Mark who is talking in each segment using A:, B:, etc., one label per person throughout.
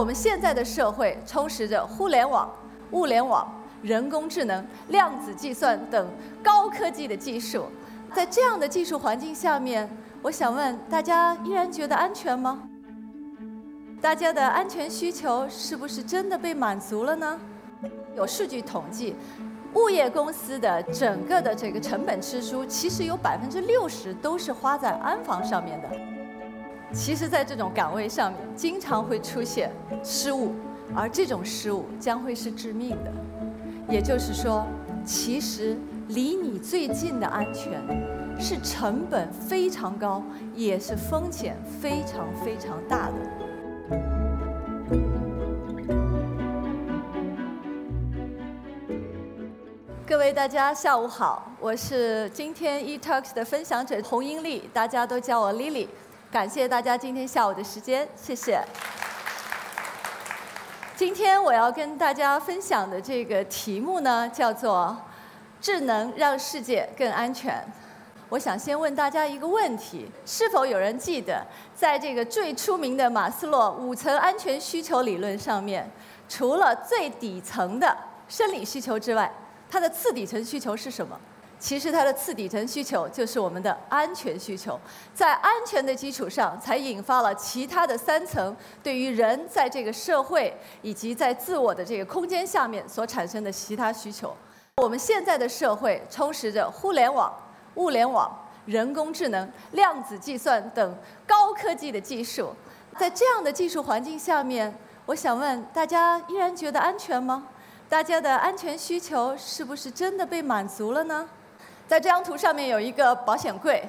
A: 我们现在的社会充实着互联网、物联网、人工智能、量子计算等高科技的技术，在这样的技术环境下面，我想问大家：依然觉得安全吗？大家的安全需求是不是真的被满足了呢？有数据统计，物业公司的整个的这个成本支出，其实有百分之六十都是花在安防上面的。其实，在这种岗位上面，经常会出现失误，而这种失误将会是致命的。也就是说，其实离你最近的安全，是成本非常高，也是风险非常非常大的。各位大家下午好，我是今天 eTalks 的分享者洪英丽，大家都叫我 Lily。感谢大家今天下午的时间，谢谢。今天我要跟大家分享的这个题目呢，叫做“智能让世界更安全”。我想先问大家一个问题：是否有人记得，在这个最出名的马斯洛五层安全需求理论上面，除了最底层的生理需求之外，它的次底层需求是什么？其实它的次底层需求就是我们的安全需求。在安全的基础上，才引发了其他的三层对于人在这个社会以及在自我的这个空间下面所产生的其他需求。我们现在的社会充实着互联网。物联网、人工智能、量子计算等高科技的技术，在这样的技术环境下面，我想问大家：依然觉得安全吗？大家的安全需求是不是真的被满足了呢？在这张图上面有一个保险柜，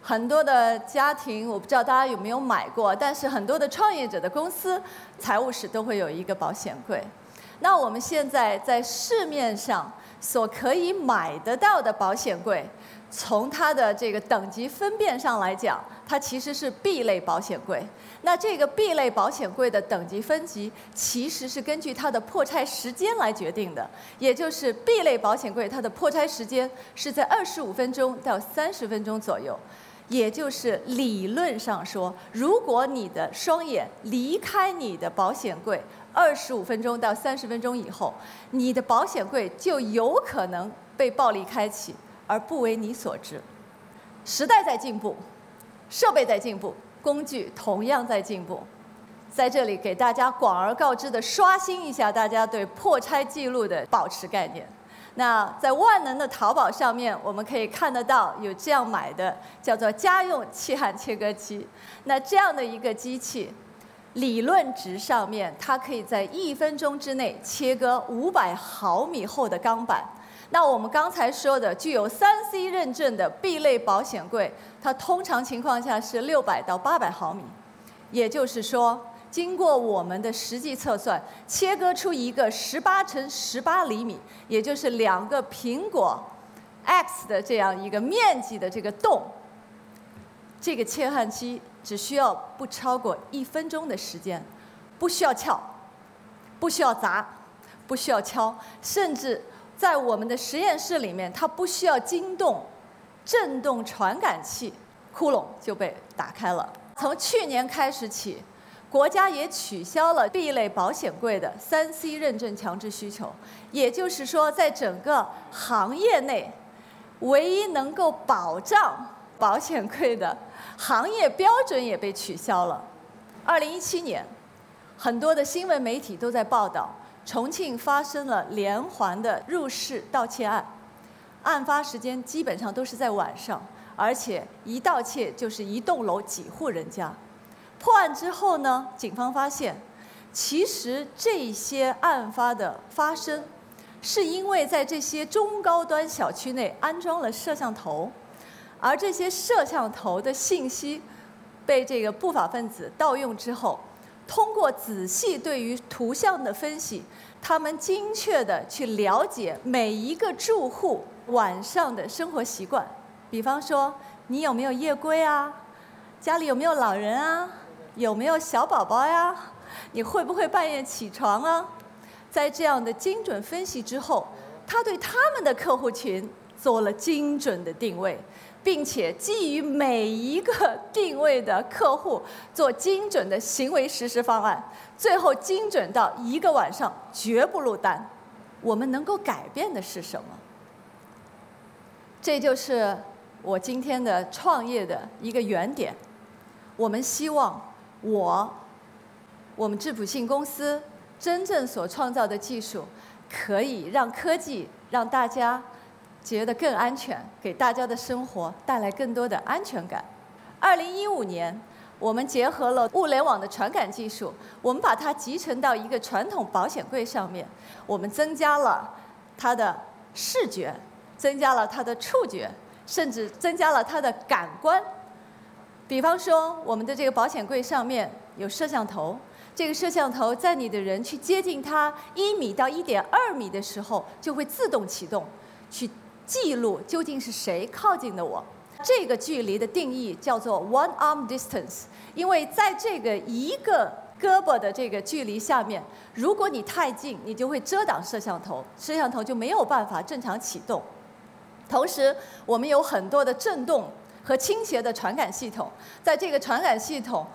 A: 很多的家庭我不知道大家有没有买过，但是很多的创业者的公司财务室都会有一个保险柜。那我们现在在市面上所可以买得到的保险柜。从它的这个等级分辨上来讲，它其实是 B 类保险柜。那这个 B 类保险柜的等级分级，其实是根据它的破拆时间来决定的。也就是 B 类保险柜它的破拆时间是在二十五分钟到三十分钟左右。也就是理论上说，如果你的双眼离开你的保险柜二十五分钟到三十分钟以后，你的保险柜就有可能被暴力开启。而不为你所知。时代在进步，设备在进步，工具同样在进步。在这里给大家广而告之的刷新一下大家对破拆记录的保持概念。那在万能的淘宝上面，我们可以看得到有这样买的叫做家用气焊切割机。那这样的一个机器，理论值上面它可以在一分钟之内切割五百毫米厚的钢板。那我们刚才说的具有三 C 认证的 B 类保险柜，它通常情况下是六百到八百毫米，也就是说，经过我们的实际测算，切割出一个十八乘十八厘米，也就是两个苹果 X 的这样一个面积的这个洞，这个切焊机只需要不超过一分钟的时间，不需要撬，不需要砸，不需要敲，甚至。在我们的实验室里面，它不需要惊动震动传感器，窟窿就被打开了。从去年开始起，国家也取消了 B 类保险柜的三 C 认证强制需求，也就是说，在整个行业内，唯一能够保障保险柜的行业标准也被取消了。二零一七年，很多的新闻媒体都在报道。重庆发生了连环的入室盗窃案，案发时间基本上都是在晚上，而且一盗窃就是一栋楼几户人家。破案之后呢，警方发现，其实这些案发的发生，是因为在这些中高端小区内安装了摄像头，而这些摄像头的信息被这个不法分子盗用之后。通过仔细对于图像的分析，他们精确的去了解每一个住户晚上的生活习惯。比方说，你有没有夜归啊？家里有没有老人啊？有没有小宝宝呀？你会不会半夜起床啊？在这样的精准分析之后，他对他们的客户群做了精准的定位。并且基于每一个定位的客户做精准的行为实施方案，最后精准到一个晚上绝不落单。我们能够改变的是什么？这就是我今天的创业的一个原点。我们希望我，我们质朴信公司真正所创造的技术，可以让科技让大家。觉得更安全，给大家的生活带来更多的安全感。二零一五年，我们结合了物联网的传感技术，我们把它集成到一个传统保险柜上面，我们增加了它的视觉，增加了它的触觉，甚至增加了它的感官。比方说，我们的这个保险柜上面有摄像头，这个摄像头在你的人去接近它一米到一点二米的时候，就会自动启动，去。记录究竟是谁靠近的我？这个距离的定义叫做 one arm distance，因为在这个一个胳膊的这个距离下面，如果你太近，你就会遮挡摄像头，摄像头就没有办法正常启动。同时，我们有很多的震动和倾斜的传感系统，在这个传感系统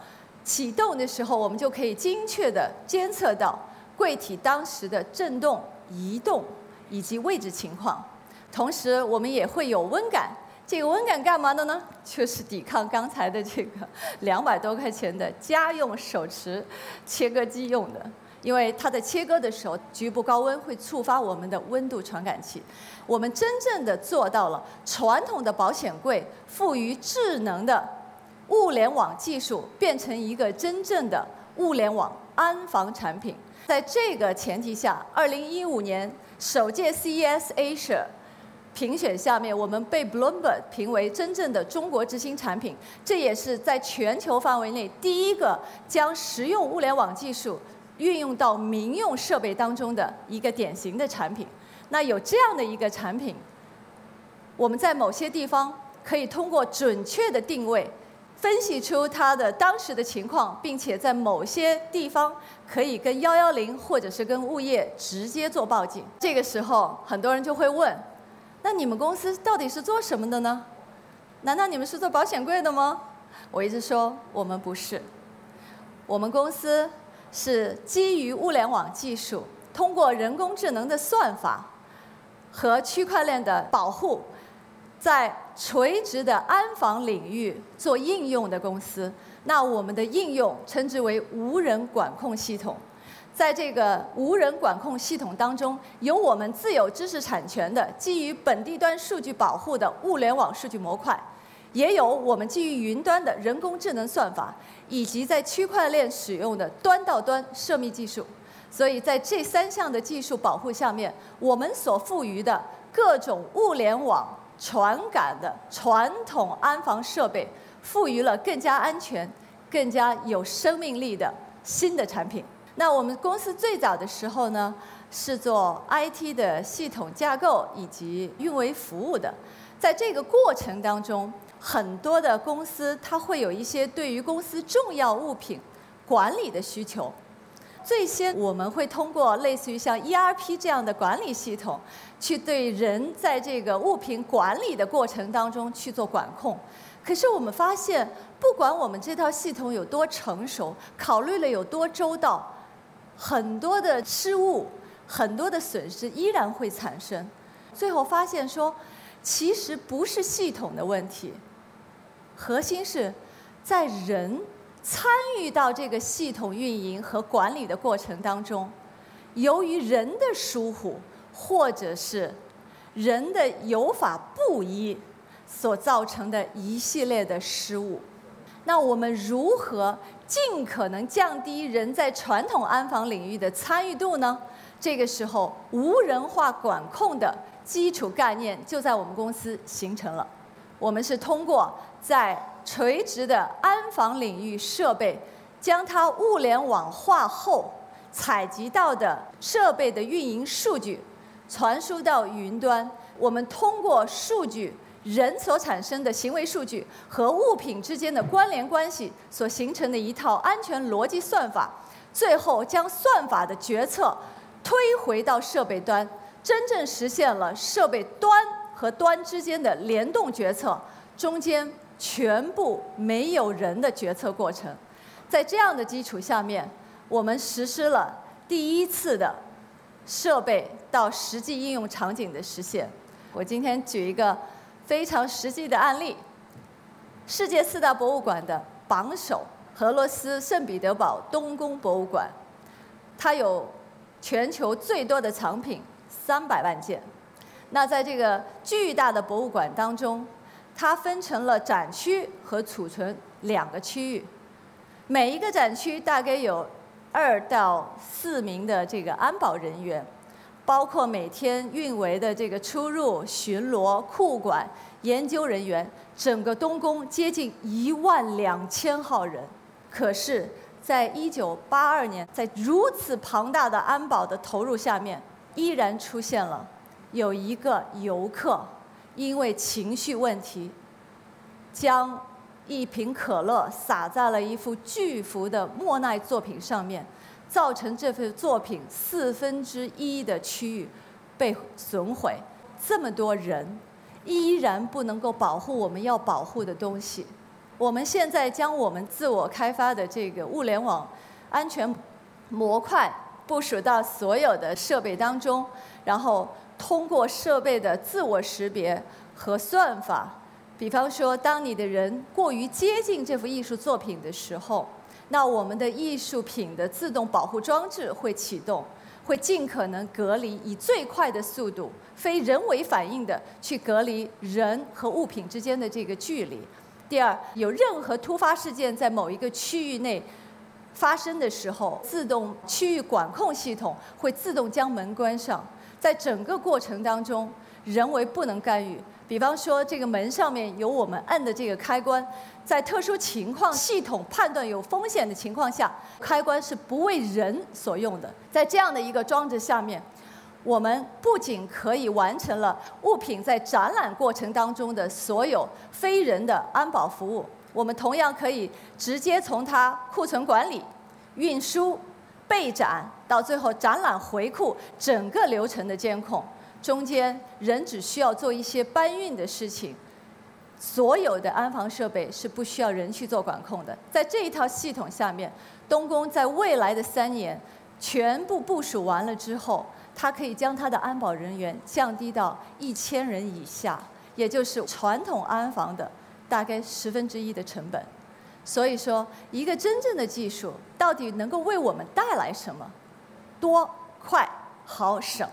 A: 启动的时候，我们就可以精确地监测到柜体当时的震动、移动以及位置情况。同时，我们也会有温感。这个温感干嘛的呢？就是抵抗刚才的这个两百多块钱的家用手持切割机用的。因为它在切割的时候，局部高温会触发我们的温度传感器。我们真正的做到了传统的保险柜赋予智能的物联网技术，变成一个真正的物联网安防产品。在这个前提下，二零一五年首届 CES Asia。评选下面，我们被 Bloomberg 评为真正的中国之星产品，这也是在全球范围内第一个将实用物联网技术运用到民用设备当中的一个典型的产品。那有这样的一个产品，我们在某些地方可以通过准确的定位，分析出它的当时的情况，并且在某些地方可以跟幺幺零或者是跟物业直接做报警。这个时候，很多人就会问。那你们公司到底是做什么的呢？难道你们是做保险柜的吗？我一直说我们不是，我们公司是基于物联网技术，通过人工智能的算法和区块链的保护，在垂直的安防领域做应用的公司。那我们的应用称之为无人管控系统。在这个无人管控系统当中，有我们自有知识产权的基于本地端数据保护的物联网数据模块，也有我们基于云端的人工智能算法，以及在区块链使用的端到端涉密技术。所以在这三项的技术保护下面，我们所赋予的各种物联网传感的传统安防设备，赋予了更加安全、更加有生命力的新的产品。那我们公司最早的时候呢，是做 IT 的系统架构以及运维服务的。在这个过程当中，很多的公司它会有一些对于公司重要物品管理的需求。最先我们会通过类似于像 ERP 这样的管理系统，去对人在这个物品管理的过程当中去做管控。可是我们发现，不管我们这套系统有多成熟，考虑了有多周到。很多的失误，很多的损失依然会产生。最后发现说，其实不是系统的问题，核心是在人参与到这个系统运营和管理的过程当中，由于人的疏忽或者是人的有法不依所造成的一系列的失误。那我们如何？尽可能降低人在传统安防领域的参与度呢？这个时候，无人化管控的基础概念就在我们公司形成了。我们是通过在垂直的安防领域设备，将它物联网化后采集到的设备的运营数据传输到云端。我们通过数据。人所产生的行为数据和物品之间的关联关系所形成的一套安全逻辑算法，最后将算法的决策推回到设备端，真正实现了设备端和端之间的联动决策，中间全部没有人的决策过程。在这样的基础下面，我们实施了第一次的设备到实际应用场景的实现。我今天举一个非常实际的案例：世界四大博物馆的榜首——俄罗斯圣彼得堡东宫博物馆，它有全球最多的藏品三百万件。那在这个巨大的博物馆当中，它分成了展区和储存两个区域。每一个展区大概有二到四名的这个安保人员，包括每天运维的这个出入、巡逻、库管、研究人员，整个东宫接近一万两千号人。可是，在一九八二年，在如此庞大的安保的投入下面，依然出现了有一个游客因为情绪问题将。一瓶可乐洒在了一幅巨幅的莫奈作品上面，造成这幅作品四分之一的区域被损毁。这么多人依然不能够保护我们要保护的东西。我们现在将我们自我开发的这个物联网安全模块部署到所有的设备当中，然后通过设备的自我识别和算法。比方说，当你的人过于接近这幅艺术作品的时候，那我们的艺术品的自动保护装置会启动，会尽可能隔离，以最快的速度、非人为反应的去隔离人和物品之间的这个距离。第二，有任何突发事件在某一个区域内发生的时候，自动区域管控系统会自动将门关上，在整个过程当中，人为不能干预。比方说，这个门上面有我们按的这个开关，在特殊情况、系统判断有风险的情况下，开关是不为人所用的。在这样的一个装置下面，我们不仅可以完成了物品在展览过程当中的所有非人的安保服务，我们同样可以直接从它库存管理、运输、备展到最后展览回库整个流程的监控。中间人只需要做一些搬运的事情，所有的安防设备是不需要人去做管控的。在这一套系统下面，东宫在未来的三年全部部署完了之后，它可以将它的安保人员降低到一千人以下，也就是传统安防的大概十分之一的成本。所以说，一个真正的技术到底能够为我们带来什么？多、快、好、省。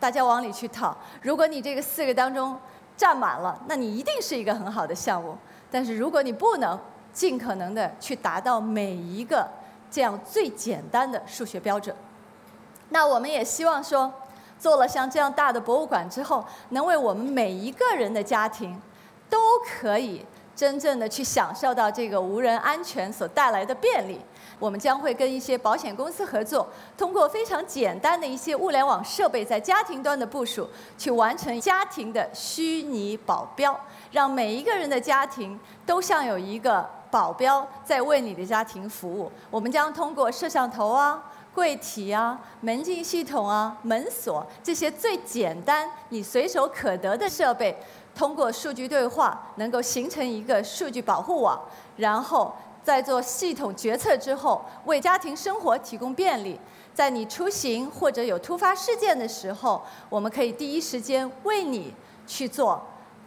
A: 大家往里去套，如果你这个四个当中占满了，那你一定是一个很好的项目。但是如果你不能尽可能的去达到每一个这样最简单的数学标准，那我们也希望说，做了像这样大的博物馆之后，能为我们每一个人的家庭都可以真正的去享受到这个无人安全所带来的便利。我们将会跟一些保险公司合作，通过非常简单的一些物联网设备，在家庭端的部署，去完成家庭的虚拟保镖，让每一个人的家庭都像有一个保镖在为你的家庭服务。我们将通过摄像头啊、柜体啊、门禁系统啊、门锁这些最简单、你随手可得的设备，通过数据对话，能够形成一个数据保护网，然后。在做系统决策之后，为家庭生活提供便利。在你出行或者有突发事件的时候，我们可以第一时间为你去做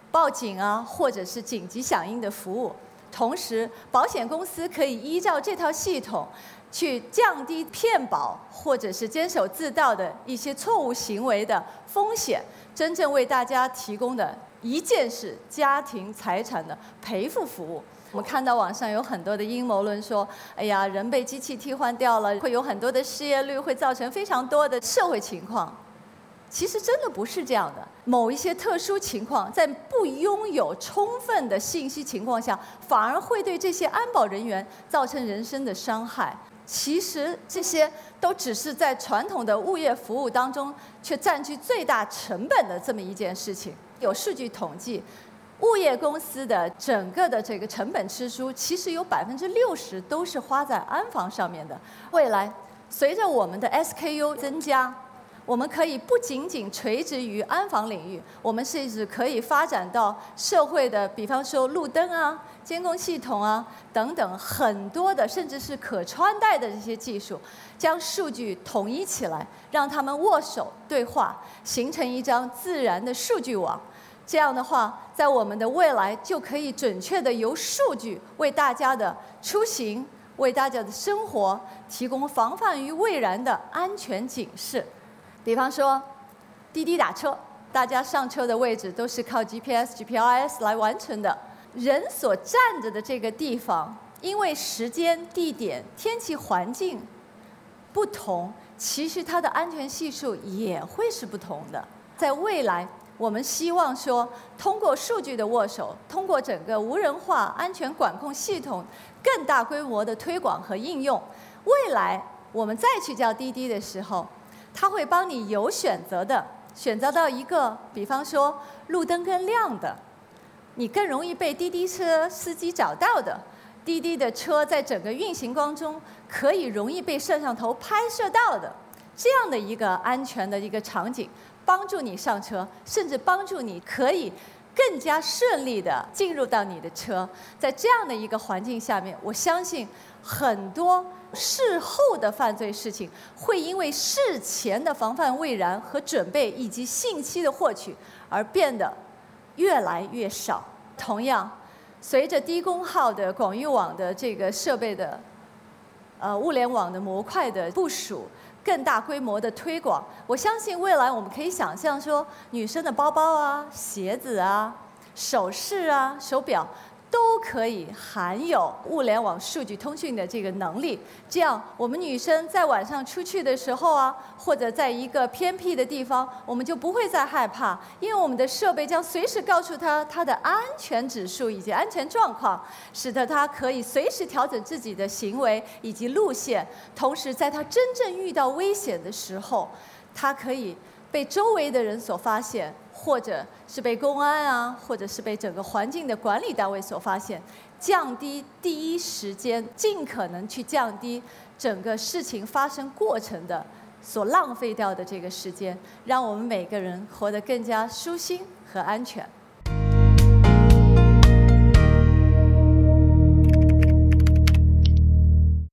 A: 报警啊，或者是紧急响应的服务。同时，保险公司可以依照这套系统去降低骗保或者是监守自盗的一些错误行为的风险，真正为大家提供的一件事家庭财产的赔付服务。我们看到网上有很多的阴谋论，说，哎呀，人被机器替换掉了，会有很多的失业率，会造成非常多的社会情况。其实真的不是这样的。某一些特殊情况，在不拥有充分的信息情况下，反而会对这些安保人员造成人身的伤害。其实这些都只是在传统的物业服务当中，却占据最大成本的这么一件事情。有数据统计。物业公司的整个的这个成本支出，其实有百分之六十都是花在安防上面的。未来，随着我们的 SKU 增加，我们可以不仅仅垂直于安防领域，我们甚至可以发展到社会的，比方说路灯啊、监控系统啊等等很多的，甚至是可穿戴的这些技术，将数据统一起来，让他们握手对话，形成一张自然的数据网。这样的话，在我们的未来就可以准确的由数据为大家的出行、为大家的生活提供防范于未然的安全警示。比方说，滴滴打车，大家上车的位置都是靠 GPS、GPS 来完成的。人所站着的这个地方，因为时间、地点、天气环境不同，其实它的安全系数也会是不同的。在未来，我们希望说，通过数据的握手，通过整个无人化安全管控系统更大规模的推广和应用，未来我们再去叫滴滴的时候。他会帮你有选择的选择到一个，比方说路灯更亮的，你更容易被滴滴车司机找到的，滴滴的车在整个运行当中可以容易被摄像头拍摄到的，这样的一个安全的一个场景，帮助你上车，甚至帮助你可以更加顺利的进入到你的车。在这样的一个环境下面，我相信很多。事后的犯罪事情会因为事前的防范未然和准备以及信息的获取而变得越来越少。同样，随着低功耗的广域网的这个设备的呃物联网的模块的部署，更大规模的推广，我相信未来我们可以想象说，女生的包包啊、鞋子啊、首饰啊、手表。都可以含有物联网数据通讯的这个能力，这样我们女生在晚上出去的时候啊，或者在一个偏僻的地方，我们就不会再害怕，因为我们的设备将随时告诉她她的安全指数以及安全状况，使得她可以随时调整自己的行为以及路线，同时在她真正遇到危险的时候，她可以被周围的人所发现。或者是被公安啊，或者是被整个环境的管理单位所发现，降低第一时间，尽可能去降低整个事情发生过程的所浪费掉的这个时间，让我们每个人活得更加舒心和安全。